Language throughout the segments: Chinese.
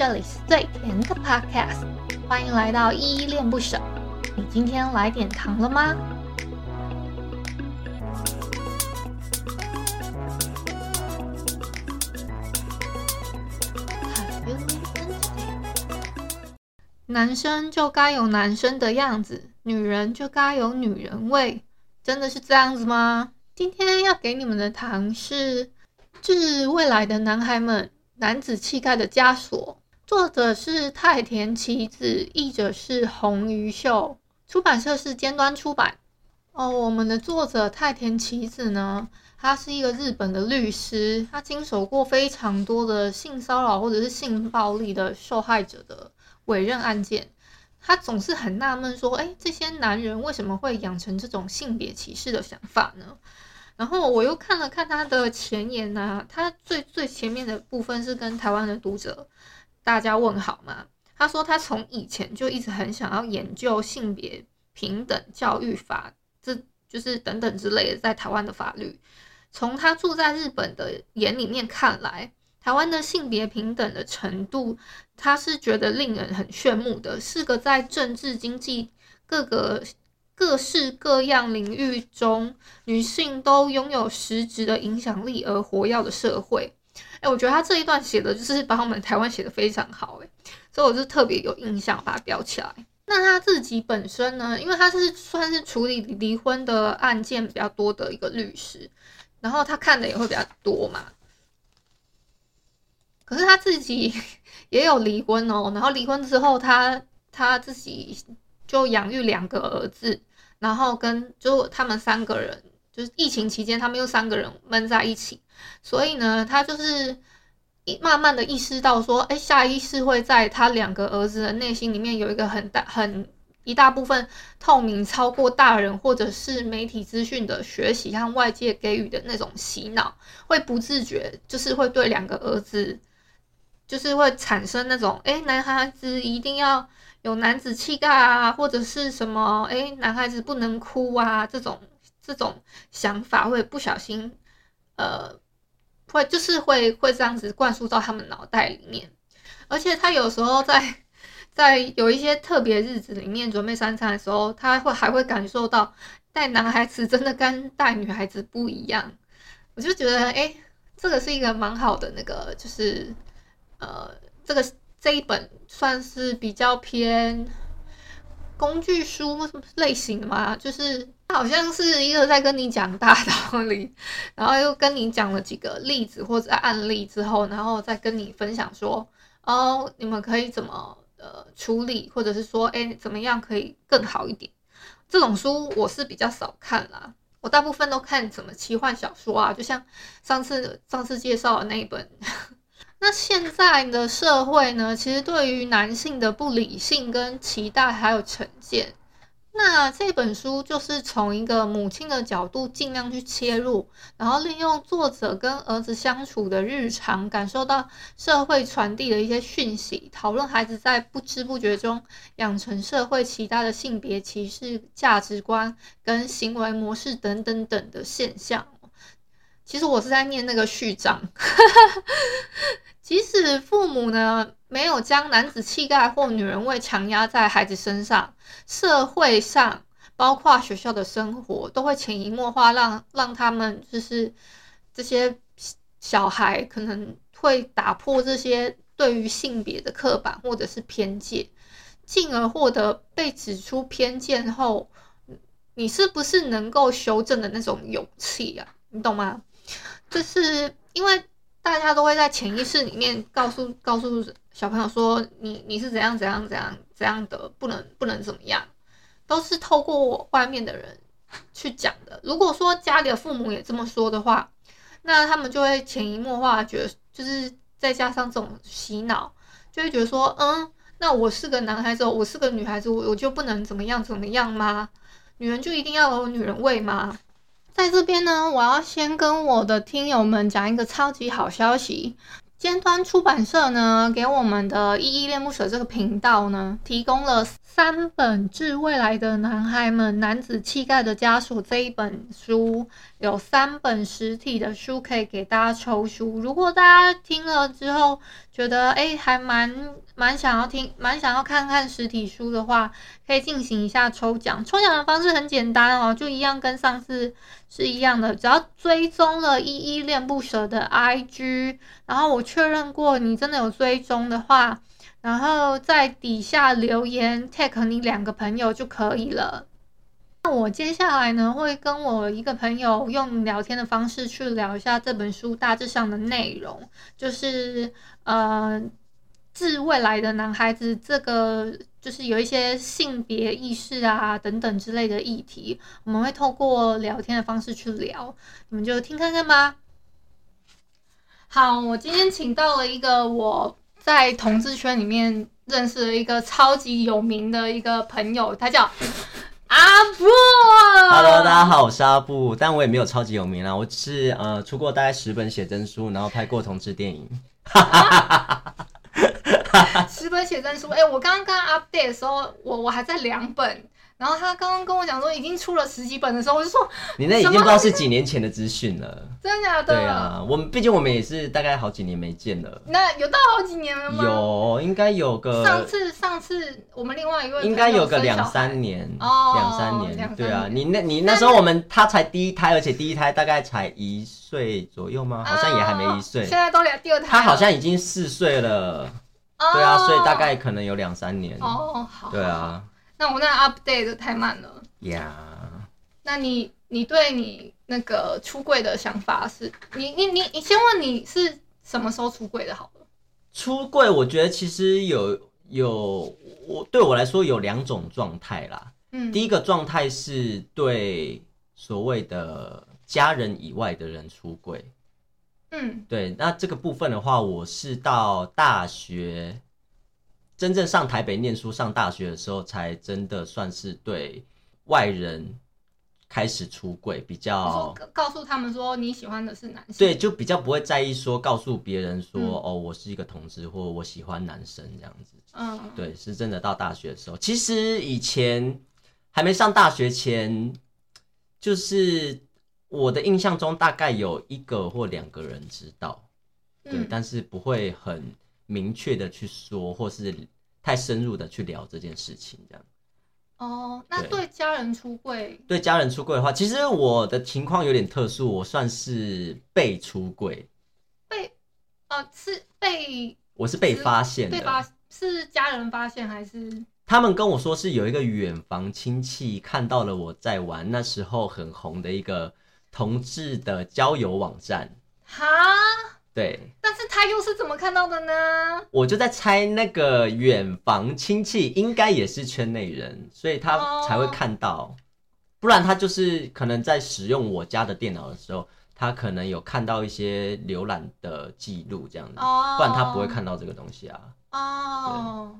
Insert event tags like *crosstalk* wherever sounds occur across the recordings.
这里是最甜的 Podcast，欢迎来到依依恋不舍。你今天来点糖了吗？男生就该有男生的样子，女人就该有女人味，真的是这样子吗？今天要给你们的糖是《致未来的男孩们：男子气概的枷锁》，作者是太田棋子，译者是洪于秀，出版社是尖端出版。哦，我们的作者太田棋子呢，他是一个日本的律师，他经手过非常多的性骚扰或者是性暴力的受害者的。委任案件，他总是很纳闷说：“哎，这些男人为什么会养成这种性别歧视的想法呢？”然后我又看了看他的前言啊，他最最前面的部分是跟台湾的读者大家问好吗。他说他从以前就一直很想要研究性别平等教育法，这就是等等之类的在台湾的法律。从他住在日本的眼里面看来。台湾的性别平等的程度，他是觉得令人很羡慕的，是个在政治、经济各个各式各样领域中，女性都拥有实质的影响力而活跃的社会。哎，我觉得他这一段写的就是把我们台湾写的非常好，哎，所以我就特别有印象，把它标起来。那他自己本身呢，因为他是算是处理离婚的案件比较多的一个律师，然后他看的也会比较多嘛。可是他自己 *laughs* 也有离婚哦，然后离婚之后，他他自己就养育两个儿子，然后跟就他们三个人，就是疫情期间他们又三个人闷在一起，所以呢，他就是一慢慢的意识到说，哎，下意识会在他两个儿子的内心里面有一个很大很一大部分透明超过大人或者是媒体资讯的学习和外界给予的那种洗脑，会不自觉就是会对两个儿子。就是会产生那种，哎，男孩子一定要有男子气概啊，或者是什么，哎，男孩子不能哭啊，这种这种想法会不小心，呃，会就是会会这样子灌输到他们脑袋里面，而且他有时候在在有一些特别日子里面准备三餐的时候，他会还会感受到带男孩子真的跟带女孩子不一样，我就觉得，哎，这个是一个蛮好的那个就是。呃，这个这一本算是比较偏工具书类型的嘛，就是它好像是一个在跟你讲大道理，然后又跟你讲了几个例子或者案例之后，然后再跟你分享说，哦，你们可以怎么呃处理，或者是说，哎，怎么样可以更好一点？这种书我是比较少看啦，我大部分都看什么奇幻小说啊，就像上次上次介绍的那一本。那现在的社会呢，其实对于男性的不理性跟期待还有成见，那这本书就是从一个母亲的角度尽量去切入，然后利用作者跟儿子相处的日常，感受到社会传递的一些讯息，讨论孩子在不知不觉中养成社会期待的性别歧视价值观跟行为模式等等等的现象。其实我是在念那个序章。即使父母呢没有将男子气概或女人味强压在孩子身上，社会上包括学校的生活都会潜移默化让让他们就是这些小孩可能会打破这些对于性别的刻板或者是偏见，进而获得被指出偏见后，你是不是能够修正的那种勇气啊？你懂吗？就是因为大家都会在潜意识里面告诉告诉小朋友说，你你是怎样怎样怎样怎样的，不能不能怎么样，都是透过外面的人去讲的。如果说家里的父母也这么说的话，那他们就会潜移默化觉得，就是再加上这种洗脑，就会觉得说，嗯，那我是个男孩子，我是个女孩子，我我就不能怎么样怎么样吗？女人就一定要有女人味吗？在这边呢，我要先跟我的听友们讲一个超级好消息。尖端出版社呢，给我们的依依恋不舍这个频道呢，提供了三本致未来的男孩们：男子气概的枷锁这一本书有三本实体的书可以给大家抽书。如果大家听了之后觉得哎还蛮蛮想要听，蛮想要看看实体书的话，可以进行一下抽奖。抽奖的方式很简单哦，就一样跟上次是一样的，只要追踪了依依恋不舍的 IG，然后我确认过你真的有追踪的话。然后在底下留言 tag 你两个朋友就可以了。那我接下来呢，会跟我一个朋友用聊天的方式去聊一下这本书大致上的内容，就是呃，致未来的男孩子这个就是有一些性别意识啊等等之类的议题，我们会透过聊天的方式去聊，你们就听看看吧。好，我今天请到了一个我。在同志圈里面认识了一个超级有名的一个朋友，他叫阿布。Hello，大家好，我是阿布，但我也没有超级有名啦，我只是呃出过大概十本写真书，然后拍过同志电影。十本写真书，哎、欸，我刚刚 update 的时候，我我还在两本。然后他刚刚跟我讲说已经出了十几本的时候，我就说你那已经不知道是几年前的资讯了，真的假的？对啊，我们毕竟我们也是大概好几年没见了。那有到好几年了吗？有，应该有个上次上次我们另外一位应该有个两三年哦，两三年。对啊，你那你那时候我们他才第一胎，而且第一胎大概才一岁左右吗？好像也还没一岁。现在都两第二胎，他好像已经四岁了。对啊，所以大概可能有两三年。哦，好。对啊。那我那 update 的太慢了。呀.那你你对你那个出柜的想法是？你你你你先问你是什么时候出柜的？好了，出柜我觉得其实有有我对我来说有两种状态啦。嗯，第一个状态是对所谓的家人以外的人出柜。嗯，对。那这个部分的话，我是到大学。真正上台北念书、上大学的时候，才真的算是对外人开始出柜，比较告诉他们说你喜欢的是男生，对，就比较不会在意说告诉别人说、嗯、哦，我是一个同志，或我喜欢男生这样子。嗯，对，是真的到大学的时候。其实以前还没上大学前，就是我的印象中大概有一个或两个人知道，对，嗯、但是不会很。明确的去说，或是太深入的去聊这件事情，这样。哦，那对家人出柜？对家人出柜的话，其实我的情况有点特殊，我算是被出柜。被，呃，是被？我是被发现的。被发是家人发现还是？他们跟我说是有一个远房亲戚看到了我在玩那时候很红的一个同志的交友网站。哈？对，但是他又是怎么看到的呢？我就在猜，那个远房亲戚应该也是圈内人，所以他才会看到。哦、不然他就是可能在使用我家的电脑的时候，他可能有看到一些浏览的记录这样子，哦、不然他不会看到这个东西啊。哦，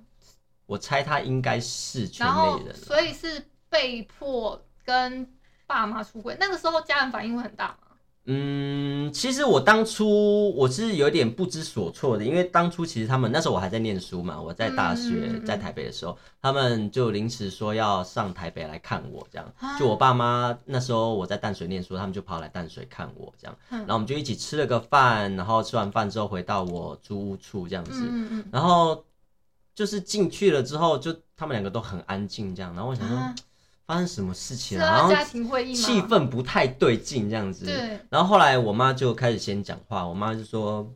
我猜他应该是圈内人，所以是被迫跟爸妈出轨。那个时候家人反应会很大吗？嗯，其实我当初我是有点不知所措的，因为当初其实他们那时候我还在念书嘛，我在大学在台北的时候，他们就临时说要上台北来看我，这样，就我爸妈那时候我在淡水念书，他们就跑来淡水看我，这样，然后我们就一起吃了个饭，然后吃完饭之后回到我租屋处这样子，然后就是进去了之后，就他们两个都很安静这样，然后我想说。发生什么事情了？然后气氛不太对劲，这样子。对。然后后来我妈就开始先讲话，我妈就说：“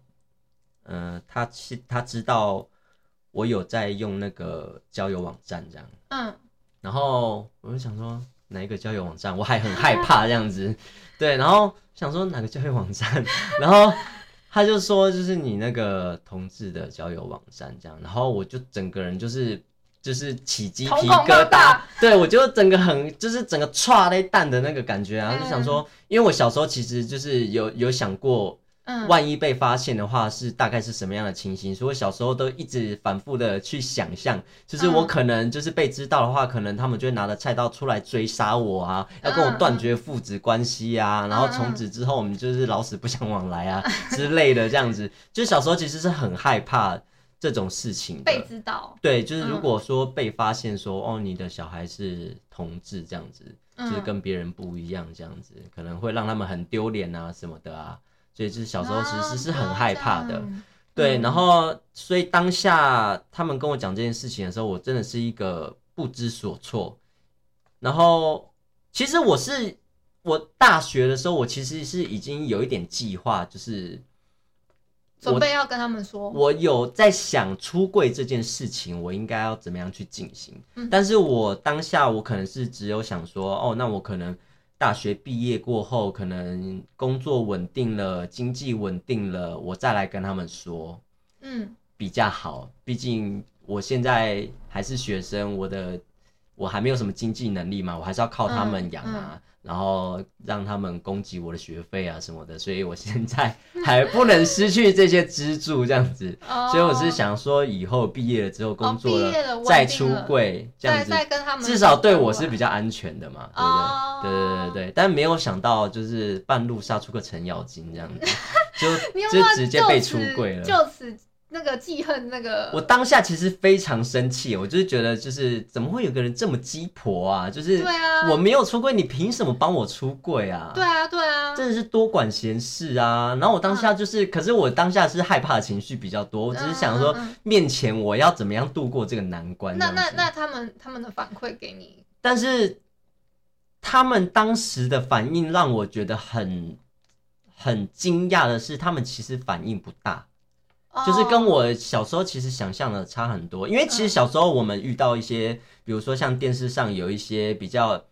嗯、呃，她她知道我有在用那个交友网站，这样。”嗯。然后我就想说，哪一个交友网站？我还很害怕这样子。*laughs* 对。然后想说哪个交友网站？*laughs* 然后她就说，就是你那个同志的交友网站这样。然后我就整个人就是。就是起鸡皮疙瘩，对，我就整个很就是整个剉咧蛋的那个感觉啊，嗯、就想说，因为我小时候其实就是有有想过，嗯，万一被发现的话是大概是什么样的情形，所以我小时候都一直反复的去想象，就是我可能就是被知道的话，嗯、可能他们就会拿着菜刀出来追杀我啊，要跟我断绝父子关系啊，嗯、然后从此之后我们就是老死不相往来啊之类的这样子，就小时候其实是很害怕。这种事情被知道。对，就是如果说被发现说、嗯、哦，你的小孩是同志这样子，就是跟别人不一样这样子，可能会让他们很丢脸啊什么的啊，所以就是小时候其实是很害怕的。啊、对，然后所以当下他们跟我讲这件事情的时候，我真的是一个不知所措。然后其实我是我大学的时候，我其实是已经有一点计划，就是。准备要跟他们说，我，我有在想出柜这件事情，我应该要怎么样去进行？嗯。但是我当下我可能是只有想说，哦，那我可能大学毕业过后，可能工作稳定了，经济稳定了，我再来跟他们说，嗯，比较好。毕竟我现在还是学生，我的我还没有什么经济能力嘛，我还是要靠他们养啊。嗯嗯然后让他们供给我的学费啊什么的，所以我现在还不能失去这些支柱，这样子。*laughs* 所以我是想说，以后毕业了之后工作了，再出柜，这样子，至少对我是比较安全的嘛，对不对？对对对对。但没有想到，就是半路杀出个程咬金这样子，就 *laughs* 就直接被出柜了。就此。那个记恨，那个我当下其实非常生气，我就是觉得，就是怎么会有个人这么鸡婆啊？就是对啊，我没有出柜，你凭什么帮我出柜啊？对啊，对啊，真的是多管闲事啊！然后我当下就是，可是我当下是害怕的情绪比较多，我只是想说，面前我要怎么样度过这个难关？那那那他们他们的反馈给你，但是他们当时的反应让我觉得很很惊讶的是，他们其实反应不大。就是跟我小时候其实想象的差很多，因为其实小时候我们遇到一些，比如说像电视上有一些比较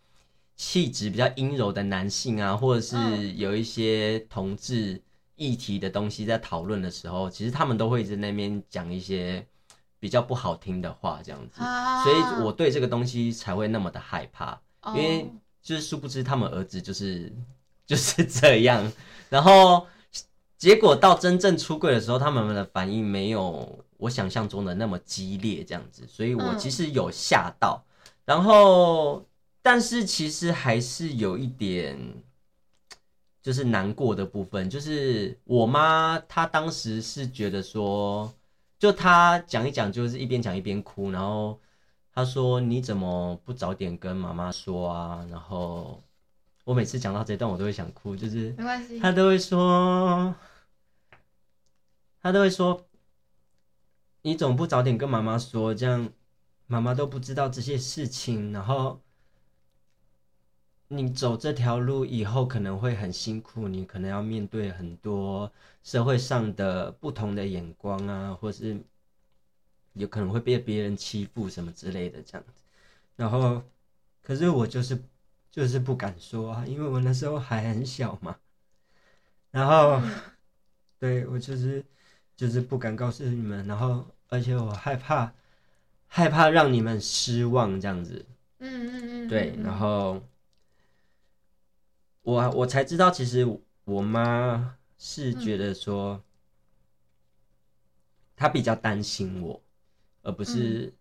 气质比较阴柔的男性啊，或者是有一些同志议题的东西在讨论的时候，其实他们都会在那边讲一些比较不好听的话，这样子，所以我对这个东西才会那么的害怕，因为就是殊不知他们儿子就是就是这样，然后。结果到真正出柜的时候，他们的反应没有我想象中的那么激烈，这样子，所以我其实有吓到，然后，但是其实还是有一点，就是难过的部分，就是我妈她当时是觉得说，就她讲一讲，就是一边讲一边哭，然后她说你怎么不早点跟妈妈说啊？然后我每次讲到这段，我都会想哭，就是没关系，她都会说。他都会说：“你总不早点跟妈妈说，这样妈妈都不知道这些事情。然后你走这条路以后可能会很辛苦，你可能要面对很多社会上的不同的眼光啊，或是有可能会被别人欺负什么之类的这样子。然后，可是我就是就是不敢说啊，因为我那时候还很小嘛。然后，对，我就是。”就是不敢告诉你们，然后而且我害怕，害怕让你们失望这样子。嗯嗯嗯，对，然后我我才知道，其实我妈是觉得说，她比较担心我，而不是，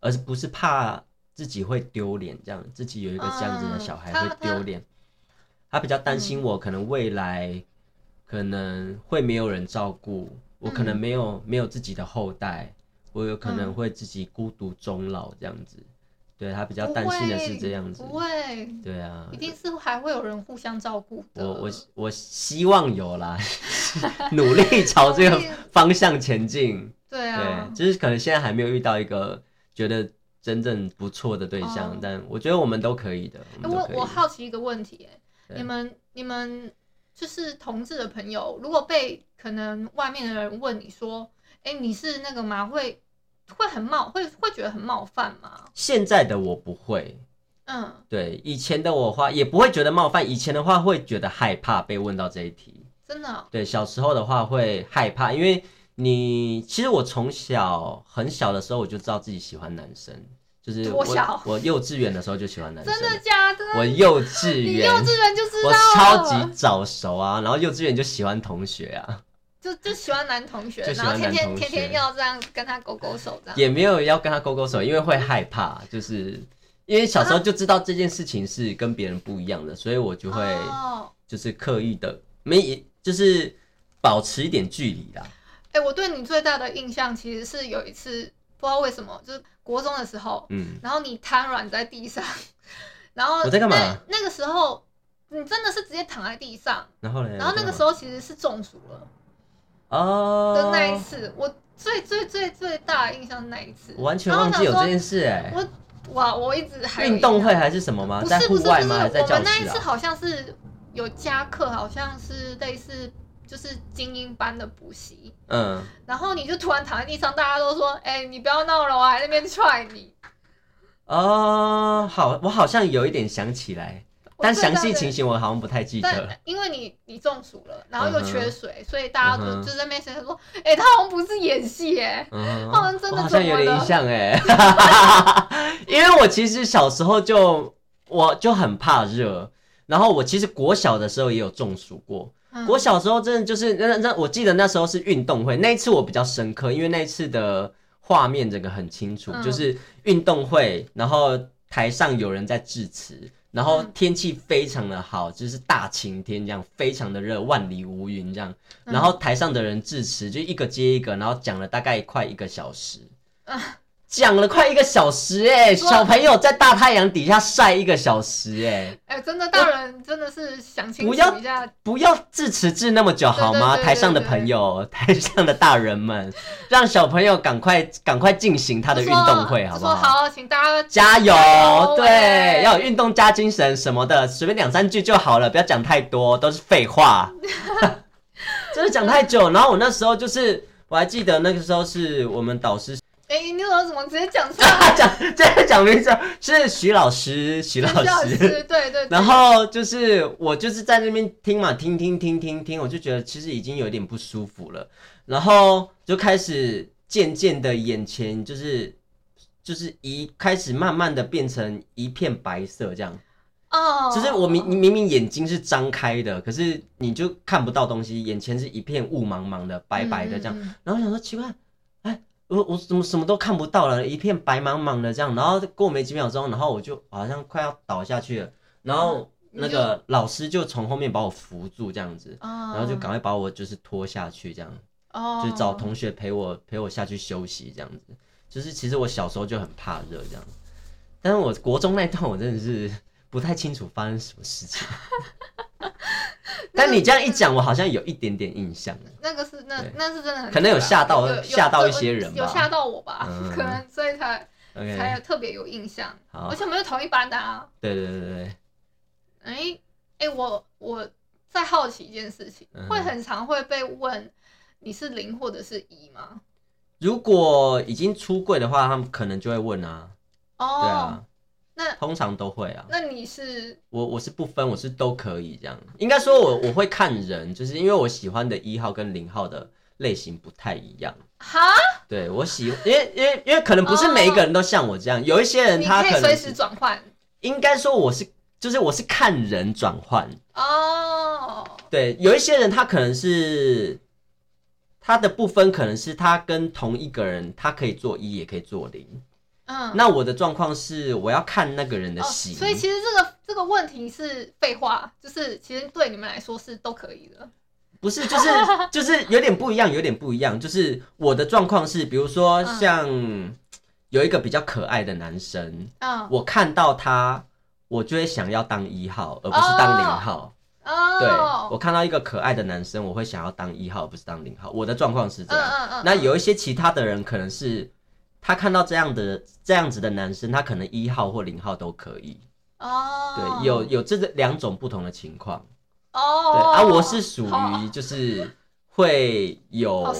而不是怕自己会丢脸，这样自己有一个这样子的小孩会丢脸。她比较担心我可能未来可能会没有人照顾。我可能没有、嗯、没有自己的后代，我有可能会自己孤独终老这样子。嗯、对，他比较担心的是这样子，不会，对啊，一定是还会有人互相照顾的。我我我希望有啦，*laughs* 努力朝这个方向前进。*laughs* 对啊，对，就是可能现在还没有遇到一个觉得真正不错的对象，哦、但我觉得我们都可以的。我我，我好奇一个问题，你们你们。就是同志的朋友，如果被可能外面的人问你说：“哎、欸，你是那个吗？”会会很冒，会会觉得很冒犯吗？现在的我不会，嗯，对，以前的我话也不会觉得冒犯，以前的话会觉得害怕被问到这一题，真的、哦。对，小时候的话会害怕，因为你其实我从小很小的时候我就知道自己喜欢男生。就是我，我幼稚园的时候就喜欢男生。真的假的？我幼稚园，幼稚园就知道。我超级早熟啊，然后幼稚园就喜欢同学啊，就就喜欢男同学，然后天天天天要这样跟他勾勾手这样。也没有要跟他勾勾手，因为会害怕，就是因为小时候就知道这件事情是跟别人不一样的，所以我就会就是刻意的没，就是保持一点距离啦。哎、欸，我对你最大的印象其实是有一次，不知道为什么，就是国中的时候，嗯，然后你瘫软在地上，然后我在干嘛？那个时候你真的是直接躺在地上，然后呢？然后那个时候其实是中暑了，哦，的那一次，我最最最最大的印象是那一次，我完全忘记有这件事、欸，哎，我哇，我一直还运动会还是什么吗？不是不是在户外吗？还是？我们那一次好像是有加课，好像是类似。就是精英班的补习，嗯，然后你就突然躺在地上，大家都说：“哎、欸，你不要闹了，我还在那边踹你。”哦，好，我好像有一点想起来，但详细情形我好像不太记得。因为你你中暑了，然后又缺水，嗯、所以大家都、嗯、就在那边说：“哎、欸，他好像不是演戏，哎、嗯，好像真的。”好像有点印象，哎，*laughs* 因为我其实小时候就我就很怕热，然后我其实国小的时候也有中暑过。我小时候真的就是那那，我记得那时候是运动会，那一次我比较深刻，因为那一次的画面整个很清楚，嗯、就是运动会，然后台上有人在致辞，然后天气非常的好，就是大晴天这样，非常的热，万里无云这样，然后台上的人致辞就一个接一个，然后讲了大概快一个小时。嗯 *laughs* 讲了快一个小时哎、欸，小朋友在大太阳底下晒一个小时哎、欸，哎、欸，真的大人真的是想清楚一下，不要致辞致那么久好吗？台上的朋友，*laughs* 台上的大人们，让小朋友赶快赶快进行他的运动会好不好？好，请大家加油，对，欸、要有运动加精神什么的，随便两三句就好了，不要讲太多，都是废话，*laughs* 真的讲太久。然后我那时候就是，我还记得那个时候是我们导师。哎、欸，你怎么怎么直接讲出来？*laughs* 讲这样讲名字是徐老师，徐老师，老师对对 *laughs* 对。然后就是我就是在那边听嘛，听听听听听，我就觉得其实已经有点不舒服了，然后就开始渐渐的眼前就是就是一开始慢慢的变成一片白色这样。哦。Oh. 就是我明你明明眼睛是张开的，可是你就看不到东西，眼前是一片雾茫茫的，白白的这样。嗯、然后想说奇怪。我我怎么什么都看不到了，一片白茫茫的这样，然后过没几秒钟，然后我就好像快要倒下去了，然后那个老师就从后面把我扶住这样子，然后就赶快把我就是拖下去这样，就找同学陪我陪我下去休息这样子，就是其实我小时候就很怕热这样，但是我国中那段我真的是不太清楚发生什么事情。*laughs* *laughs* 但你这样一讲，我好像有一点点印象。那个是那那是真的很可能有吓到吓到一些人吧，有吓到我吧？*laughs* 可能所以才才特别有印象。而且我们是同一班的啊。对对对对。哎哎，我我在好奇一件事情，会很常会被问你是零或者是一吗？如果已经出柜的话，他们可能就会问啊。哦。对啊。那通常都会啊。那你是我我是不分，我是都可以这样。应该说我我会看人，就是因为我喜欢的一号跟零号的类型不太一样。哈？对，我喜，因为因为因为可能不是每一个人都像我这样，哦、有一些人他可以随时转换。应该说我是就是我是看人转换哦。对，有一些人他可能是他的部分，可能是他跟同一个人，他可以做一也可以做零。嗯，那我的状况是我要看那个人的戏。哦，所以其实这个这个问题是废话，就是其实对你们来说是都可以的。不是，就是 *laughs* 就是有点不一样，有点不一样。就是我的状况是，比如说像有一个比较可爱的男生，嗯，我看到他，我就会想要当一号，而不是当零号。哦，对，我看到一个可爱的男生，我会想要当一号，而不是当零号。我的状况是这样。嗯嗯嗯。那有一些其他的人可能是。他看到这样的这样子的男生，他可能一号或零号都可以哦。对，有有这两种不同的情况哦。对啊，我是属于就是会有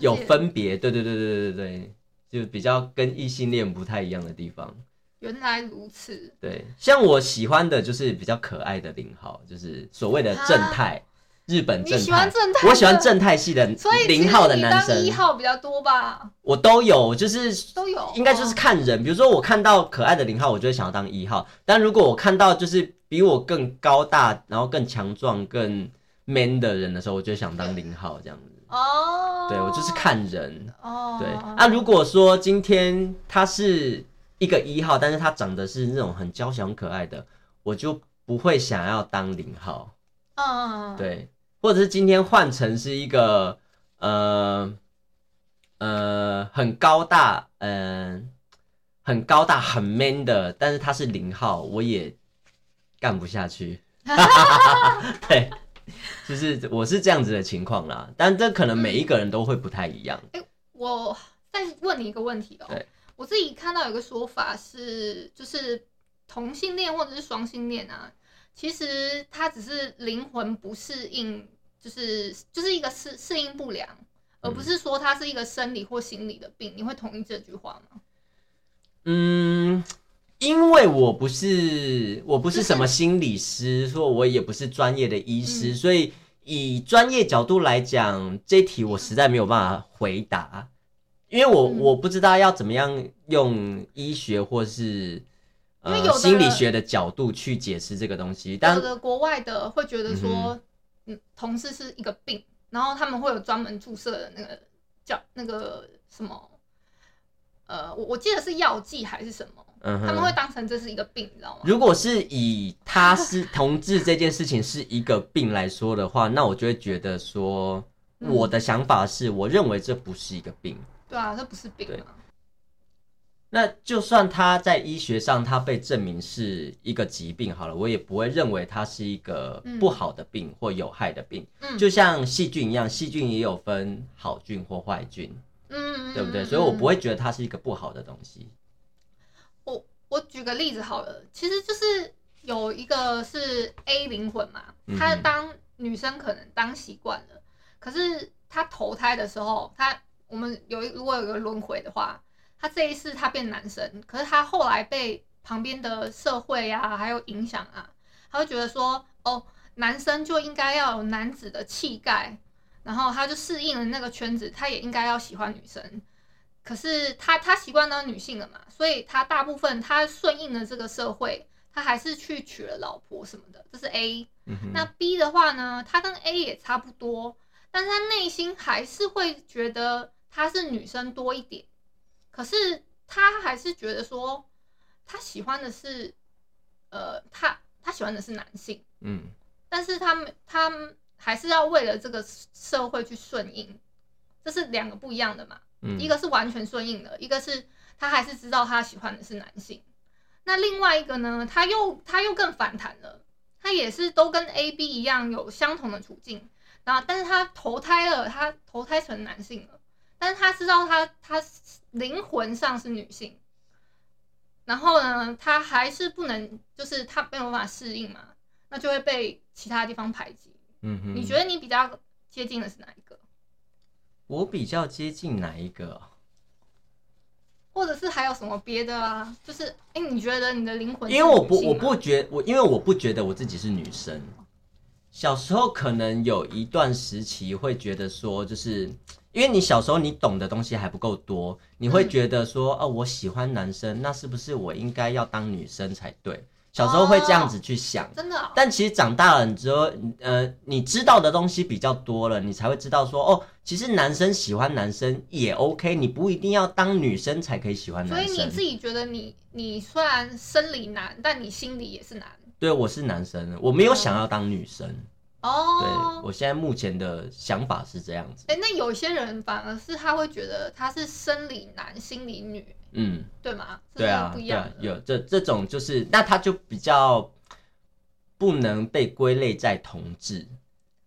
有分别，对对对对对对对，就比较跟异性恋不太一样的地方。原来如此。对，像我喜欢的就是比较可爱的零号，就是所谓的正太。日本正太，喜欢正太，我喜欢正太系的零号的男生，一号比较多吧？我都有，就是都有，应该就是看人。比如说我看到可爱的零号，我就会想要当一号；但如果我看到就是比我更高大，然后更强壮、更 man 的人的时候，我就想当零号这样子。哦，对，我就是看人。哦，对啊，如果说今天他是一个一号，但是他长得是那种很娇小、很可爱的，我就不会想要当零号。嗯，对。或者是今天换成是一个呃呃很高大，嗯、呃，很高大很 man 的，但是他是零号，我也干不下去。*laughs* 对，就是我是这样子的情况啦，但这可能每一个人都会不太一样。哎、嗯欸，我再问你一个问题哦、喔。对，我自己看到有个说法是，就是同性恋或者是双性恋啊，其实他只是灵魂不适应，就是就是一个适适应不良，而不是说他是一个生理或心理的病。你会同意这句话吗？嗯。因为我不是我不是什么心理师，说我也不是专业的医师，所以以专业角度来讲，这题我实在没有办法回答，因为我我不知道要怎么样用医学或是呃心理学的角度去解释这个东西。但有的国外的会觉得说，嗯，同志是一个病，然后他们会有专门注射的那个叫那个什么，呃，我我记得是药剂还是什么。嗯、他们会当成这是一个病，你知道吗？如果是以他是同志这件事情是一个病来说的话，*laughs* 那我就会觉得说，我的想法是，我认为这不是一个病。对啊，这不是病啊。那就算他在医学上他被证明是一个疾病好了，我也不会认为它是一个不好的病或有害的病。嗯，就像细菌一样，细菌也有分好菌或坏菌。嗯，对不对？所以我不会觉得它是一个不好的东西。我我举个例子好了，其实就是有一个是 A 灵魂嘛，他当女生可能当习惯了，可是他投胎的时候，他我们有如果有一个轮回的话，他这一次他变男生，可是他后来被旁边的社会啊还有影响啊，他会觉得说，哦，男生就应该要有男子的气概，然后他就适应了那个圈子，他也应该要喜欢女生。可是他他习惯当女性了嘛，所以他大部分他顺应了这个社会，他还是去娶了老婆什么的，这是 A。嗯。那 B 的话呢，他跟 A 也差不多，但是他内心还是会觉得他是女生多一点。可是他还是觉得说，他喜欢的是，呃，他他喜欢的是男性。嗯。但是他们他还是要为了这个社会去顺应，这是两个不一样的嘛。一个是完全顺应的，一个是他还是知道他喜欢的是男性。那另外一个呢，他又他又更反弹了，他也是都跟 A、B 一样有相同的处境，然后但是他投胎了，他投胎成男性了，但是他知道他他灵魂上是女性，然后呢，他还是不能，就是他没有办法适应嘛，那就会被其他地方排挤。嗯哼，你觉得你比较接近的是哪一个？我比较接近哪一个？或者是还有什么别的啊？就是，哎、欸，你觉得你的灵魂？因为我不，我不觉我，因为我不觉得我自己是女生。小时候可能有一段时期会觉得说，就是因为你小时候你懂的东西还不够多，你会觉得说，哦、嗯啊，我喜欢男生，那是不是我应该要当女生才对？小时候会这样子去想，哦、真的、哦。但其实长大了你之后，呃，你知道的东西比较多了，你才会知道说，哦，其实男生喜欢男生也 OK，你不一定要当女生才可以喜欢男生。所以你自己觉得你，你你虽然生理男，但你心里也是男。对，我是男生，我没有想要当女生。哦。对，我现在目前的想法是这样子。哎、欸，那有些人反而是他会觉得他是生理男，心理女。嗯，对吗？对啊，不一样。有这这种就是，那他就比较不能被归类在同志。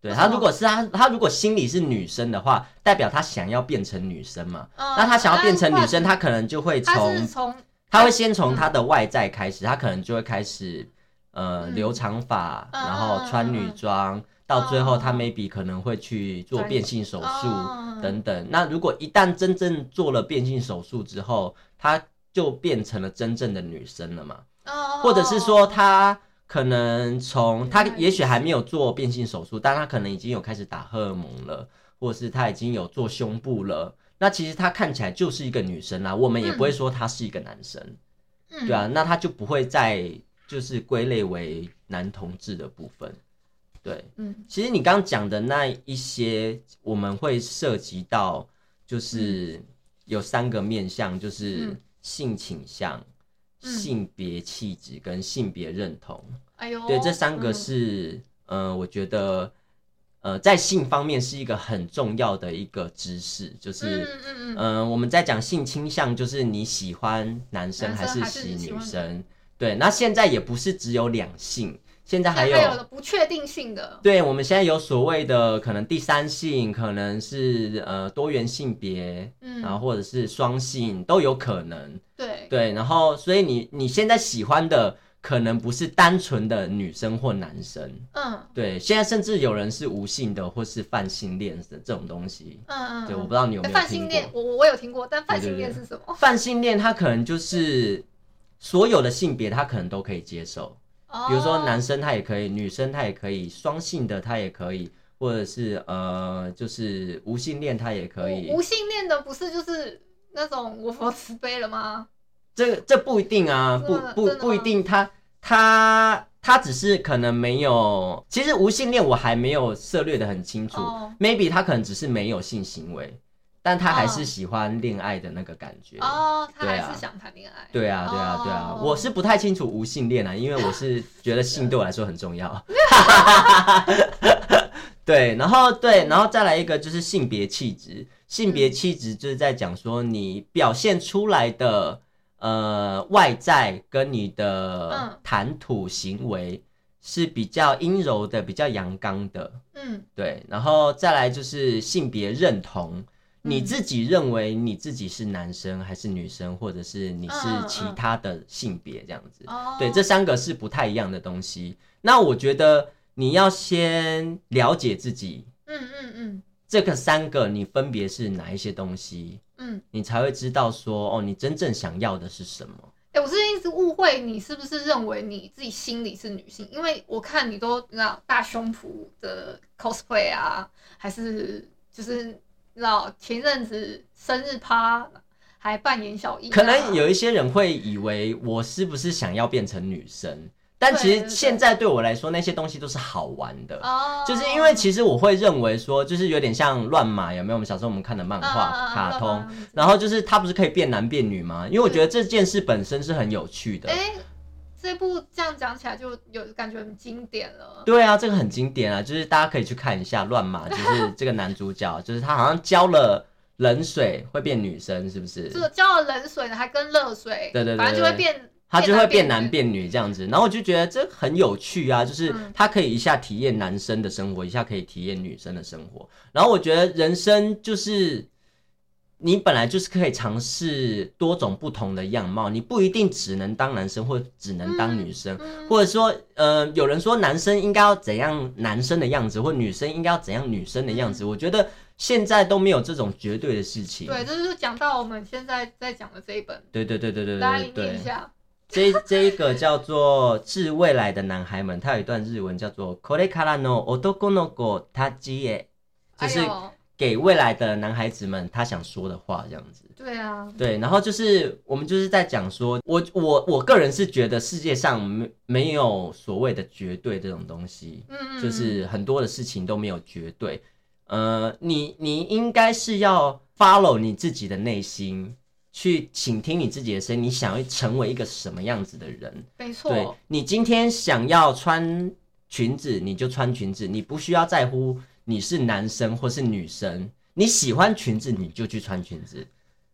对，他如果是他，他如果心里是女生的话，代表他想要变成女生嘛？嗯、那他想要变成女生，他可能就会从，他，他会先从他的外在开始，嗯、他可能就会开始呃留长发，嗯、然后穿女装。嗯到最后，他 maybe 可能会去做变性手术等等。那如果一旦真正做了变性手术之后，他就变成了真正的女生了嘛？或者是说，他可能从他也许还没有做变性手术，但他可能已经有开始打荷尔蒙了，或者是他已经有做胸部了。那其实他看起来就是一个女生啦，我们也不会说他是一个男生，对啊，那他就不会再就是归类为男同志的部分。对，嗯，其实你刚刚讲的那一些，我们会涉及到，就是有三个面向，就是性倾向、嗯、性别气质跟性别认同。哎呦，对，这三个是，嗯、呃，我觉得呃，在性方面是一个很重要的一个知识，就是，嗯嗯嗯，呃，我们在讲性倾向，就是你喜欢男生还是喜女生？对，那现在也不是只有两性，现在还有，不确定性的。对，我们现在有所谓的可能第三性，可能是呃多元性别，嗯，然后或者是双性都有可能。对对，然后所以你你现在喜欢的。可能不是单纯的女生或男生，嗯，对，现在甚至有人是无性的或是泛性恋的这种东西，嗯嗯，对，我不知道你有没有听过。泛性恋，我我有听过，但泛性恋是什么？泛性恋它可能就是所有的性别，他可能都可以接受，哦，比如说男生他也可以，女生他也可以，双性的他也可以，或者是呃，就是无性恋他也可以。无性恋的不是就是那种我佛慈悲了吗？这这不一定啊，不不不一定他，他他他只是可能没有，其实无性恋我还没有涉略的很清楚，oh.，maybe 他可能只是没有性行为，但他还是喜欢恋爱的那个感觉。哦，oh. Oh, 他还是想谈恋爱，对啊对啊对啊，我是不太清楚无性恋啊，因为我是觉得性对我来说很重要，*laughs* 对，然后对，然后再来一个就是性别气质，性别气质就是在讲说你表现出来的。呃，外在跟你的谈吐行为是比较阴柔的，比较阳刚的，嗯，对。然后再来就是性别认同，你自己认为你自己是男生还是女生，或者是你是其他的性别这样子。对，这三个是不太一样的东西。那我觉得你要先了解自己，嗯嗯嗯，这个三个你分别是哪一些东西？嗯，你才会知道说哦，你真正想要的是什么？哎、欸，我是一直误会你，是不是认为你自己心里是女性？因为我看你都知道大胸脯的 cosplay 啊，还是就是知道前阵子生日趴还扮演小可能有一些人会以为我是不是想要变成女生？但其实现在对我来说，那些东西都是好玩的，就是因为其实我会认为说，就是有点像乱码，有没有？我们小时候我们看的漫画、卡通，然后就是它不是可以变男变女吗？因为我觉得这件事本身是很有趣的。哎，这部这样讲起来就有感觉很经典了。对啊，这个很经典啊，就是大家可以去看一下乱马，*laughs* 就是这个男主角，就是他好像浇了冷水会变女生，是不是？这个浇了冷水呢，还跟热水，对对对，反正就会变。他就会变男变女这样子，然后我就觉得这很有趣啊，就是他可以一下体验男生的生活，一下可以体验女生的生活。然后我觉得人生就是你本来就是可以尝试多种不同的样貌，你不一定只能当男生或只能当女生，或者说，呃，有人说男生应该要怎样男生的样子，或女生应该要怎样女生的样子。我觉得现在都没有这种绝对的事情。对，这就是讲到我们现在在讲的这一本。对对对对对对，大家念一下。这这一个叫做《致未来的男孩们》，他有一段日文叫做“これからの男の子たちへ”，就是 给未来的男孩子们他想说的话，这样子。对啊，对，然后就是我们就是在讲说，我我我个人是觉得世界上没没有所谓的绝对这种东西，嗯，就是很多的事情都没有绝对，呃，你你应该是要 follow 你自己的内心。去倾听你自己的声音，你想要成为一个什么样子的人？没错，对，你今天想要穿裙子，你就穿裙子，你不需要在乎你是男生或是女生。你喜欢裙子，你就去穿裙子。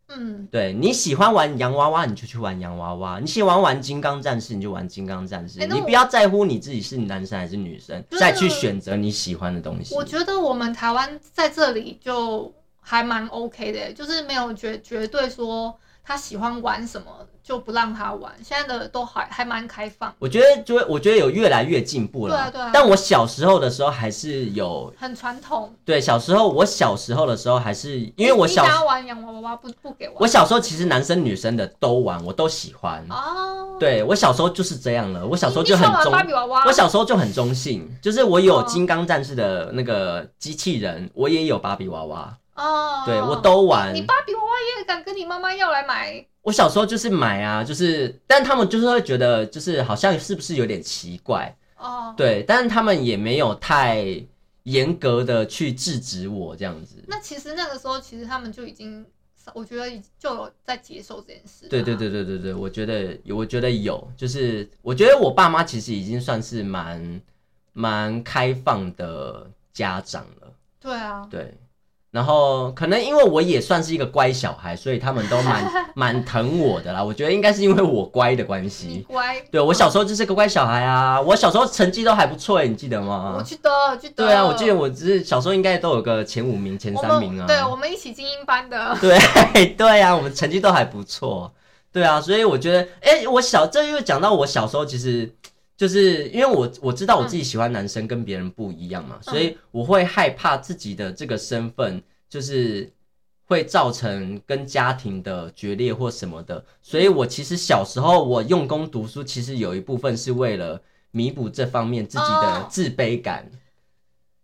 嗯，对，你喜欢玩洋娃娃，你就去玩洋娃娃。你喜欢玩金刚战士，你就玩金刚战士。欸，你不要在乎你自己是男生还是女生，再去选择你喜欢的东西。我觉得我们台湾在这里就。还蛮 OK 的，就是没有绝绝对说他喜欢玩什么就不让他玩，现在的都还还蛮开放。我觉得就我觉得有越来越进步了。对啊对啊。但我小时候的时候还是有很传统。对，小时候我小时候的时候还是因为我小时候玩洋娃娃不不给玩。我小时候其实男生女生的都玩，我都喜欢。哦。对，我小时候就是这样了，我小时候就很中。我小时候就很中性，就是我有金刚战士的那个机器人，我也有芭比娃娃。哦，对我都玩。你芭比娃娃也敢跟你妈妈要来买？我小时候就是买啊，就是，但他们就是会觉得，就是好像是不是有点奇怪哦？对，但是他们也没有太严格的去制止我这样子。那其实那个时候，其实他们就已经，我觉得就有在接受这件事。对对对对对对，我觉得，我觉得有，就是我觉得我爸妈其实已经算是蛮蛮开放的。家长了。对啊，对。然后可能因为我也算是一个乖小孩，所以他们都蛮 *laughs* 蛮疼我的啦。我觉得应该是因为我乖的关系。乖。对，我小时候就是个乖小孩啊，我小时候成绩都还不错诶，你记得吗？我记得，记得。对啊，我记得我只是小时候应该都有个前五名、前三名啊。对，我们一起精英班的。*laughs* 对对啊，我们成绩都还不错。对啊，所以我觉得，哎，我小这又讲到我小时候，其实。就是因为我我知道我自己喜欢男生跟别人不一样嘛，嗯、所以我会害怕自己的这个身份就是会造成跟家庭的决裂或什么的，所以我其实小时候我用功读书，其实有一部分是为了弥补这方面自己的自卑感，哦、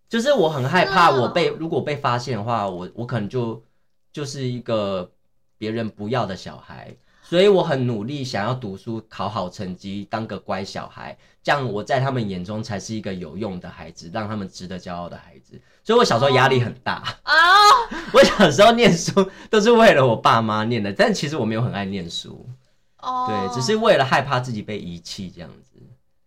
就是我很害怕我被如果被发现的话，我我可能就就是一个别人不要的小孩。所以我很努力，想要读书，考好成绩，当个乖小孩，这样我在他们眼中才是一个有用的孩子，让他们值得骄傲的孩子。所以我小时候压力很大啊！*laughs* 我小时候念书都是为了我爸妈念的，但其实我没有很爱念书哦，对，只是为了害怕自己被遗弃这样子。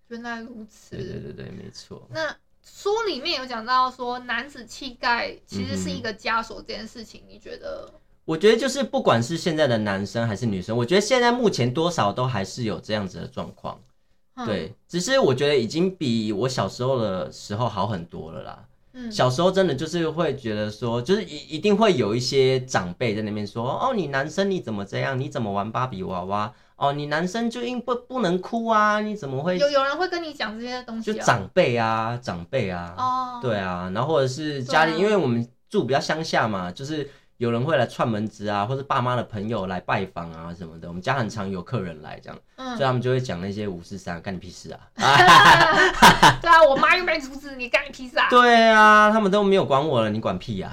原来如此，对对对对，没错。那书里面有讲到说，男子气概其实是一个枷锁，这件事情，嗯、你觉得？我觉得就是不管是现在的男生还是女生，我觉得现在目前多少都还是有这样子的状况，嗯、对，只是我觉得已经比我小时候的时候好很多了啦。嗯，小时候真的就是会觉得说，就是一一定会有一些长辈在那边说，哦，你男生你怎么这样？你怎么玩芭比娃娃？哦，你男生就应不不能哭啊？你怎么会？有有人会跟你讲这些东西、哦？就长辈啊，长辈啊，哦，对啊，然后或者是家里，啊、因为我们住比较乡下嘛，就是。有人会来串门子啊，或者爸妈的朋友来拜访啊什么的。我们家很常有客人来这样，嗯、所以他们就会讲那些五四三，干你屁事啊！*laughs* 对啊，我妈又没阻止你，干你屁事啊！对啊，他们都没有管我了，你管屁啊！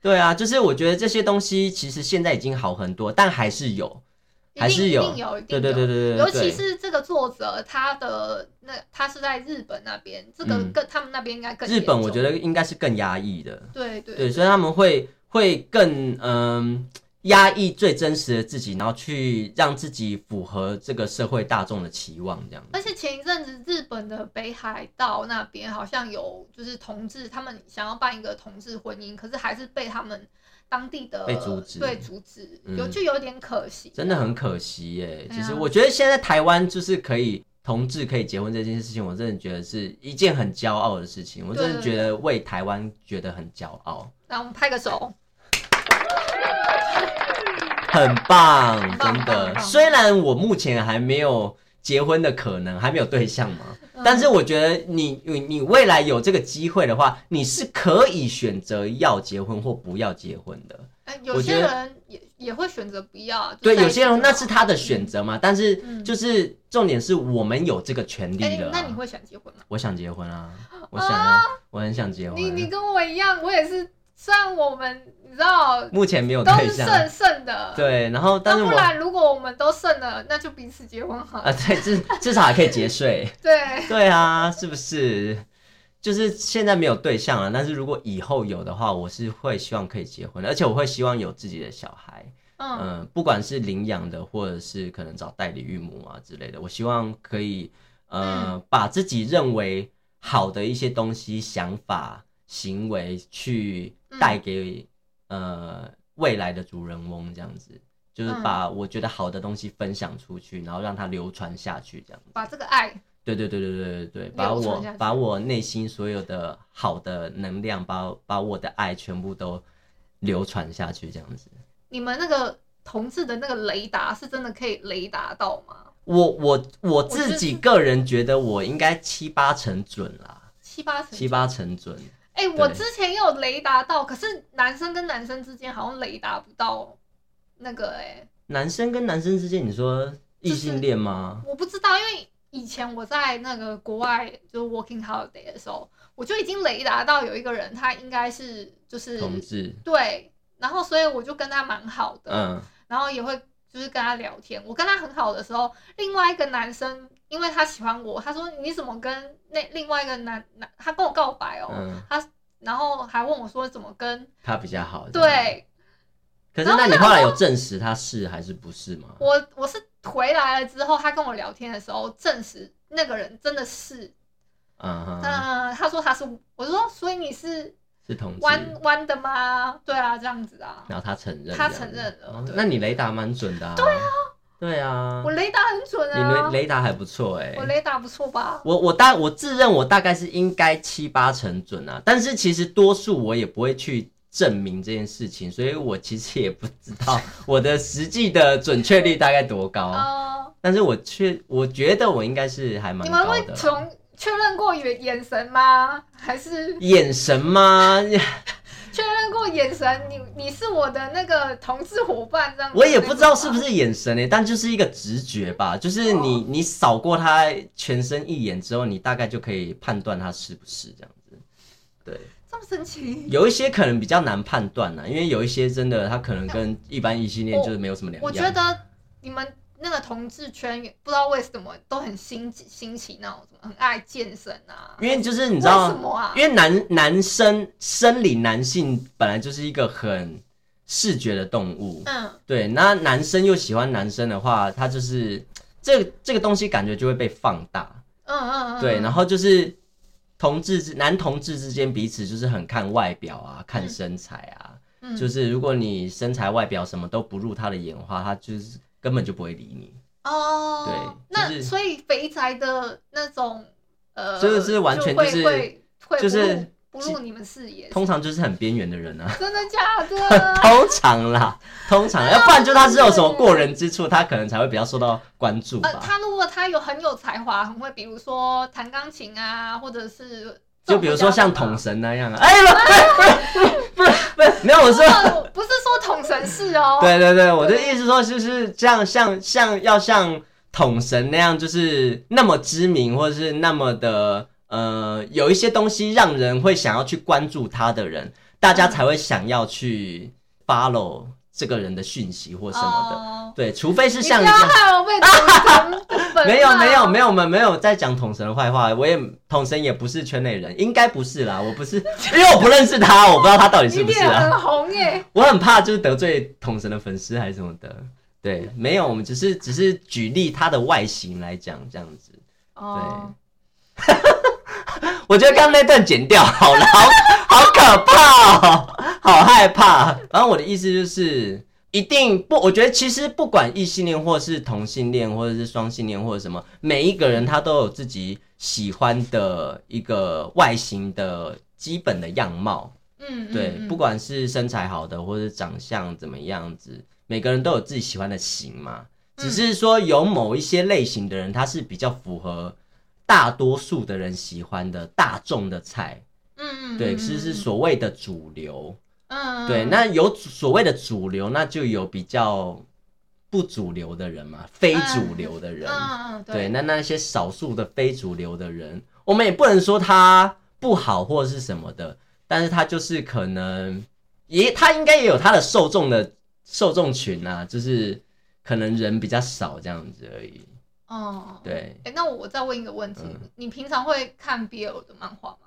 对啊，就是我觉得这些东西其实现在已经好很多，但还是有，还是有，一定有，一定有，对对对对对，尤其是这个作者，他的那他是在日本那边，这个更、嗯、他们那边应该更日本，我觉得应该是更压抑的，对对对，对，所以他们会。会更嗯压抑最真实的自己，然后去让自己符合这个社会大众的期望，这样。而且前一阵子日本的北海道那边好像有就是同志，他们想要办一个同志婚姻，可是还是被他们当地的被阻止，对阻止，有就有点可惜，真的很可惜耶。其实我觉得现在台湾就是可以同志可以结婚这件事情，我真的觉得是一件很骄傲的事情，我真的觉得为台湾觉得很骄傲。那我们拍个手。很棒，真的。虽然我目前还没有结婚的可能，还没有对象嘛，嗯、但是我觉得你你你未来有这个机会的话，你是可以选择要结婚或不要结婚的。哎、欸，有些人也也会选择不要。对，有些人那是他的选择嘛。嗯、但是就是重点是我们有这个权利的、啊欸。那你会想结婚吗？我想结婚啊，我想我很想结婚。你你跟我一样，我也是。虽然我们你知道，目前没有对象，都是剩剩的。对，然后但是不然如果我们都剩了，那就彼此结婚好了。啊，对，至至少还可以节税。*laughs* 对对啊，是不是？就是现在没有对象了，但是如果以后有的话，我是会希望可以结婚的，而且我会希望有自己的小孩。嗯、呃，不管是领养的，或者是可能找代理孕母啊之类的，我希望可以呃，嗯、把自己认为好的一些东西、想法。行为去带给、嗯、呃未来的主人翁，这样子就是把我觉得好的东西分享出去，然后让它流传下去，这样子把这个爱，对对对对对对对，把我把我内心所有的好的能量，把把我的爱全部都流传下去，这样子。你们那个同志的那个雷达是真的可以雷达到吗？我我我自己个人觉得我应该七八成准啦，七八成七八成准。哎、欸，我之前也有雷达到，可是男生跟男生之间好像雷达不到那个哎、欸。男生跟男生之间，你说异性恋吗？我不知道，因为以前我在那个国外就是 working holiday 的时候，我就已经雷达到有一个人，他应该是就是同志。对，然后所以我就跟他蛮好的，嗯，然后也会就是跟他聊天。我跟他很好的时候，另外一个男生。因为他喜欢我，他说，你怎么跟那另外一个男男，他跟我告白哦，嗯、他然后还问我说怎么跟他比较好，对。可是那你后来有证实他是还是不是吗？我我是回来了之后，他跟我聊天的时候证实那个人真的是，嗯哼，那他说他是，我就说所以你是是同志弯弯的吗？对啊，这样子啊。然后他承认，他承认了。哦、那你雷达蛮准的啊。对啊，对啊，我雷达很准啊。你雷雷达还不错哎、欸。我雷达不错吧？我我大我自认我大概是应该七八成准啊，但是其实多数我也不会去证明这件事情，所以我其实也不知道 *laughs* 我的实际的准确率大概多高。哦。但是我却我觉得我应该是还蛮高的。你们会从确认过眼眼神吗？还是眼神吗？确认过眼神，你你是我的那个同志伙伴，这样。我也不知道是不是眼神诶、欸，但就是一个直觉吧，就是你、哦、你扫过他全身一眼之后，你大概就可以判断他是不是这样子。对，这么神奇。有一些可能比较难判断呢，因为有一些真的他可能跟一般异性恋就是没有什么两样。我觉得你们。那个同志圈不知道为什么都很新奇新奇那种什么很爱健身啊，因为就是你知道为什么啊？因为男男生生理男性本来就是一个很视觉的动物，嗯，对，那男生又喜欢男生的话，他就是这个这个东西感觉就会被放大，嗯嗯嗯，对，然后就是同志之男同志之间彼此就是很看外表啊，看身材啊，嗯，就是如果你身材外表什么都不入他的眼的话，他就是。根本就不会理你哦。对，就是、那所以肥宅的那种呃，这个是完全就是会会会就是不入你们视野，通常就是很边缘的人啊。真的假的？*laughs* 通常啦，通常，要不然就他是有什么过人之处，他可能才会比较受到关注吧。呃、他如果他有很有才华，很会，比如说弹钢琴啊，或者是。就比如说像统神那样啊，哎呦，不是不是不是，没有我说不是说统神是哦，对对对，我的意思说就是像像像要像统神那样，就是那么知名或者是那么的呃，有一些东西让人会想要去关注他的人，大家才会想要去 follow。这个人的讯息或什么的，oh, 对，除非是像你这样，没有没有没有，我们没有在讲统神的坏话，我也统神也不是圈内人，应该不是啦，我不是，因为我不认识他，我不知道他到底是不是啊。很红耶，我很怕就是得罪统神的粉丝还是什么的，对，没有，我们只是只是举例他的外形来讲这样子，对，*laughs* 我觉得刚刚那段剪掉好了，好好可怕哦。好害怕，然后我的意思就是，一定不，我觉得其实不管异性恋，或是同性恋，或者是双性恋，或者什么，每一个人他都有自己喜欢的一个外形的基本的样貌，嗯，对，不管是身材好的，或者是长相怎么样子，每个人都有自己喜欢的型嘛，只是说有某一些类型的人，他是比较符合大多数的人喜欢的大众的菜，嗯嗯，对，是是所谓的主流。嗯，对，那有所谓的主流，那就有比较不主流的人嘛，非主流的人。嗯，对，对，那那些少数的非主流的人，我们也不能说他不好或者是什么的，但是他就是可能也他应该也有他的受众的受众群啊，就是可能人比较少这样子而已。哦，对。哎，那我再问一个问题，嗯，你平常会看 BL 的漫画吗？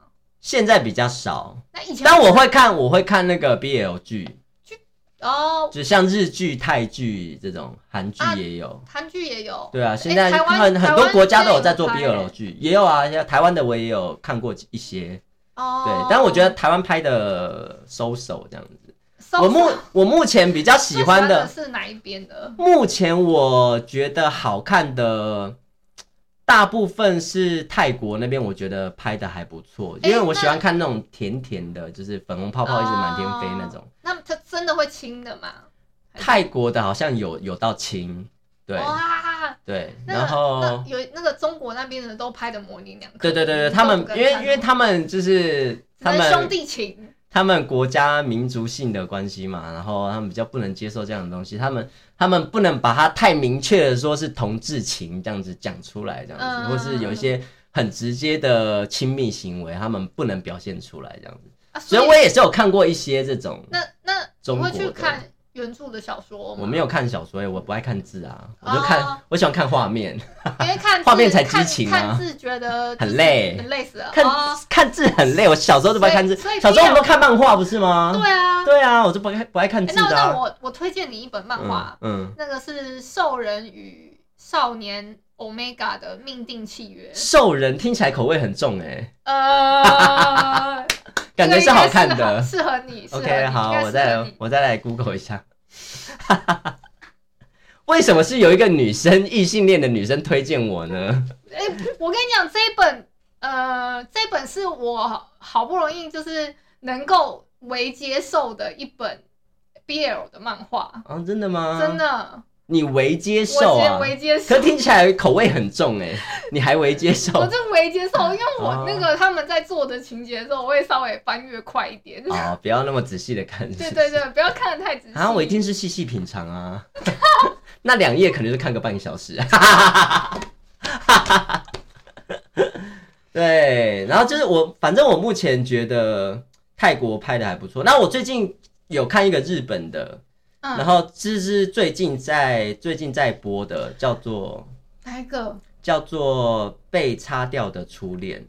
现在比较少，那以前但我会看，我会看那个 BL 剧，剧哦，就像日剧、泰剧这种，韩剧也有，韩剧也有，对啊，现在很很多国家都有在做 BL 剧，也有啊，像台湾的我也有看过一些，哦，对，但我觉得台湾拍的收手这样子，我目我目前比较喜欢的是哪一边的？目前我觉得好看的。大部分是泰国那边，我觉得拍的还不错，因为我喜欢看那种甜甜的，就是粉红泡泡一直满天飞那种。那它真的会亲的吗？泰国的好像有有到亲，对，哇对，然后有那个中国那边的都拍的模棱两可。对对对对，他们因为因为他们就是他们兄弟情。他们国家民族性的关系嘛，然后他们比较不能接受这样的东西，他们他们不能把它太明确的说是同志情这样子讲出来，这样子，嗯、或是有一些很直接的亲密行为，他们不能表现出来这样子。啊、所以，所以我也是有看过一些这种。那那中国的。原著的小说，我没有看小说，我不爱看字啊，我就看，我喜欢看画面，因为看 *laughs* 画面才激情啊。看字觉得很累，很累死了。看看字很累，我小时候就不爱看字，小时候我们都看漫画不是吗？对啊，对啊，我就不爱不爱看字的。那我我推荐你一本漫画，嗯，那个是《兽人与少年 Omega 的命定契约。兽人听起来口味很重哎。呃，*laughs* 感觉是好看的，*laughs* 适合你。OK，好，我再我再来 Google 一下。*laughs* 为什么是有一个女生异性恋的女生推荐我呢？哎、欸，我跟你讲，这一本呃，这本是我好不容易就是能够为接受的一本 BL 的漫画。啊，真的吗？真的。你为接受啊？为接受。可听起来口味很重哎，你还为接受？*laughs* 我就为接受，因为我那个他们在做的情节的时候，我会稍微翻阅快一点。哦，不要那么仔细的看。对对对，不要看的太仔细。啊，我一定是细细品尝啊。*laughs* 那两页可能是看个半个小时。*laughs* 对，然后就是我，反正我目前觉得泰国拍的还不错。那我最近有看一个日本的。然后这是最近在最近在播的，叫做哪一个？叫做被擦掉的初恋。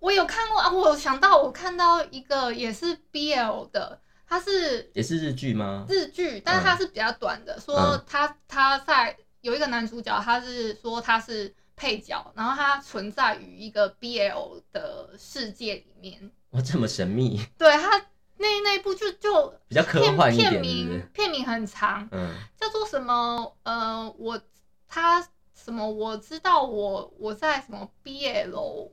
我有看过啊，我有想到我看到一个也是 BL 的，它是也是日剧吗？日剧，但是它是比较短的。嗯、说他他在有一个男主角，他是说他是配角，然后他存在于一个 BL 的世界里面。哇，这么神秘？对他。那那一部就就比较科幻一点是不是？片名片名很长，嗯，叫做什么？呃，我他什么？我知道我我在什么 BL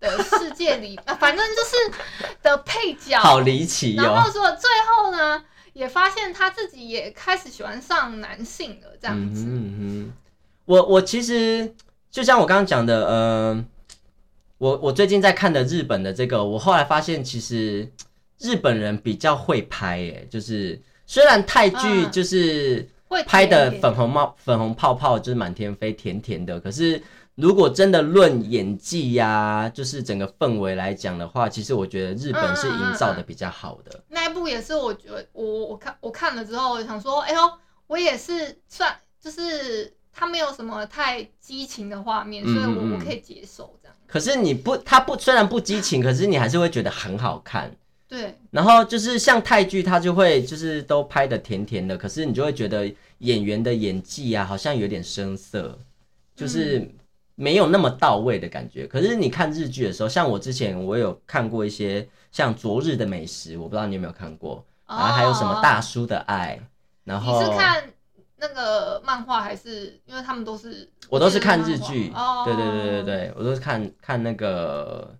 的世界里，啊，*laughs* 反正就是的配角，好离奇哦。然后说最后呢，也发现他自己也开始喜欢上男性了，这样子。嗯哼，我我其实就像我刚刚讲的，呃，我我最近在看的日本的这个，我后来发现其实。日本人比较会拍，哎，就是虽然泰剧就是拍的粉红帽、粉红泡泡，就是满天飞，甜甜的。可是如果真的论演技呀、啊，就是整个氛围来讲的话，其实我觉得日本是营造的比较好的。那一部也是，我觉得我我看我看了之后，想说，哎呦，我也是算，就是他没有什么太激情的画面，所以我我可以接受这样。可是你不，他不虽然不激情，可是你还是会觉得很好看。对，然后就是像泰剧，它就会就是都拍的甜甜的，可是你就会觉得演员的演技啊，好像有点生涩，就是没有那么到位的感觉。嗯、可是你看日剧的时候，像我之前我有看过一些像《昨日的美食》，我不知道你有没有看过，然后还有什么《大叔的爱》，然后你是看那个漫画还是？因为他们都是我都是看日剧，对对对对对，我都是看看那个。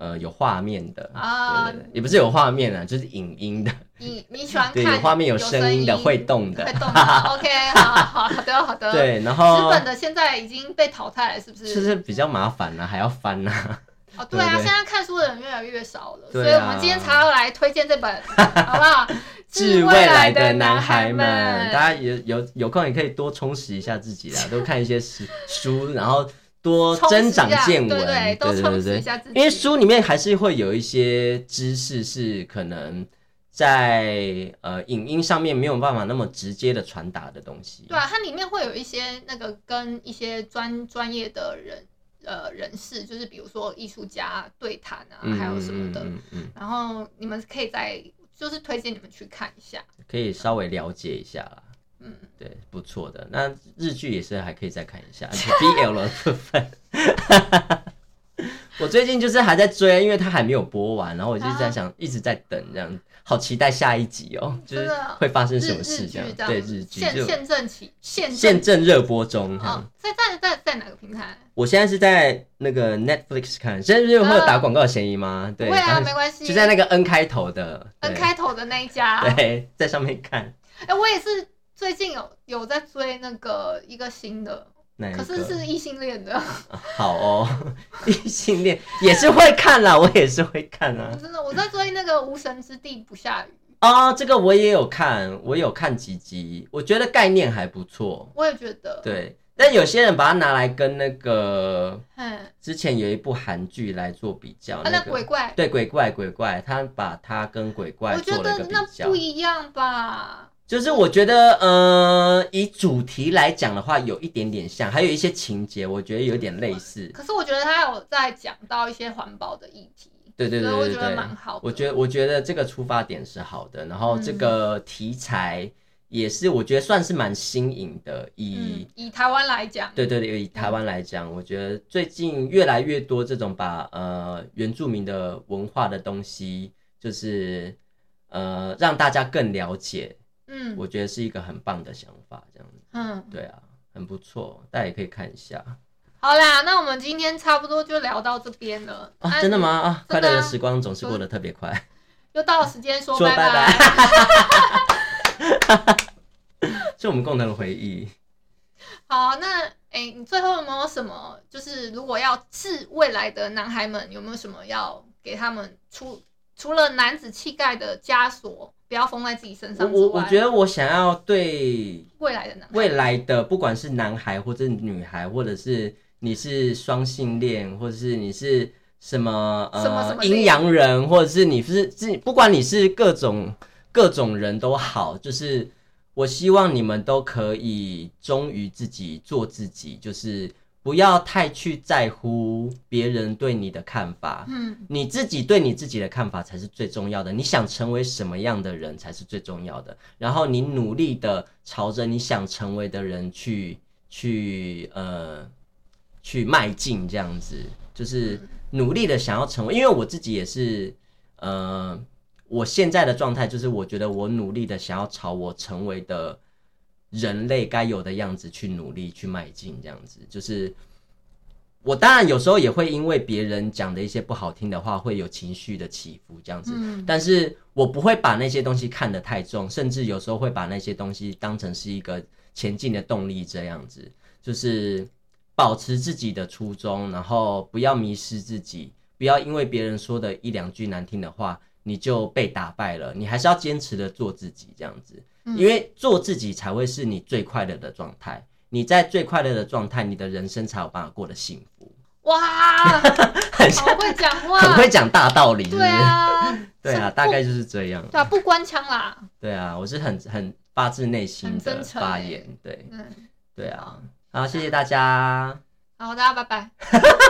呃，有画面的啊，对对对，也不是有画面啊，就是影音的。你你喜欢看对有画面、有声音的、会动的。会动的。OK，好好好的好的。对，然后纸本的现在已经被淘汰了，是不是？就是比较麻烦了、啊，还要翻呢、啊。哦，对啊，对对现在看书的人越来越少了，所以我们今天才要来推荐这本，*laughs* 好不好？致未来的男孩们，大家有有有空也可以多充实一下自己啦，多看一些书书，然后。多增长见闻，对对对对，因为书里面还是会有一些知识是可能在呃影音上面没有办法那么直接的传达的东西。对啊，它里面会有一些那个跟一些专专业的人呃人士，就是比如说艺术家对谈啊，嗯、还有什么的。嗯，嗯，然后你们可以在就是推荐你们去看一下，可以稍微了解一下啦。嗯，对，不错的。那日剧也是还可以再看一下，*laughs* BL 的部分。*laughs* 我最近就是还在追，因为它还没有播完，然后我就在想，一直在等，这样好期待下一集哦，就是会发生什么事这样。对，日剧现现正起现现正热播中。哈，在在在在哪个平台？我现在是在那个 Netflix 看，现在是会有打广告的嫌疑吗？对，不会啊，没关系。就在那个 N 开头的，N 开头的那一家。对，在上面看。哎，我也是。最近有有在追那个一个新的，可是是异性恋的。*laughs* 好哦，异性恋也是会看啦，我也是会看啊。真的，我在追那个《无神之地不下雨》啊，这个我也有看，我有看几集，我觉得概念还不错。我也觉得。对，但有些人把它拿来跟那个，之前有一部韩剧来做比较，那鬼怪，对鬼怪鬼怪，他把它跟鬼怪做了一个比较，我觉得那不一样吧。就是我觉得，呃，以主题来讲的话，有一点点像，还有一些情节，我觉得有点类似。可是我觉得他有在讲到一些环保的议题，对对对对，我觉得蛮好的。我觉得我觉得这个出发点是好的，然后这个题材也是我觉得算是蛮新颖的。以、嗯、以台湾来讲，对对对，以台湾来讲，我觉得最近越来越多这种把呃原住民的文化的东西，就是呃让大家更了解。嗯，我觉得是一个很棒的想法，这样子。嗯，对啊，很不错，大家也可以看一下。好啦，那我们今天差不多就聊到这边了。啊，真的吗？啊，快乐的时光总是过得特别快。又到了时间说拜拜。*laughs* 是我们共同的回忆。好，那哎、欸，你最后有没有什么？就是如果要是未来的男孩们，有没有什么要给他们除除了男子气概的枷锁？不要封在自己身上。我我觉得我想要对未来的男未来的不管是男孩或者女孩，或者是你是双性恋，或者是你是什么呃阴阳人，或者是你是是不管你是各种各种人都好，就是我希望你们都可以忠于自己，做自己，就是。不要太去在乎别人对你的看法，嗯，你自己对你自己的看法才是最重要的。你想成为什么样的人才是最重要的，然后你努力的朝着你想成为的人去去呃去迈进，这样子就是努力的想要成为。因为我自己也是，呃，我现在的状态就是我觉得我努力的想要朝我成为的。人类该有的样子去努力去迈进，这样子就是我。当然有时候也会因为别人讲的一些不好听的话，会有情绪的起伏，这样子。但是我不会把那些东西看得太重，甚至有时候会把那些东西当成是一个前进的动力，这样子就是保持自己的初衷，然后不要迷失自己，不要因为别人说的一两句难听的话，你就被打败了。你还是要坚持的做自己，这样子。因为做自己才会是你最快乐的状态，你在最快乐的状态，你的人生才有办法过得幸福。哇，*laughs* 很像会讲话，很会讲大道理是是？对啊，对啊，大概就是这样。对啊，不官腔啦。对啊，我是很很发自内心的发言。对，对啊，好，谢谢大家。好，大家拜拜。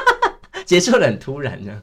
*laughs* 结束得很突然呢。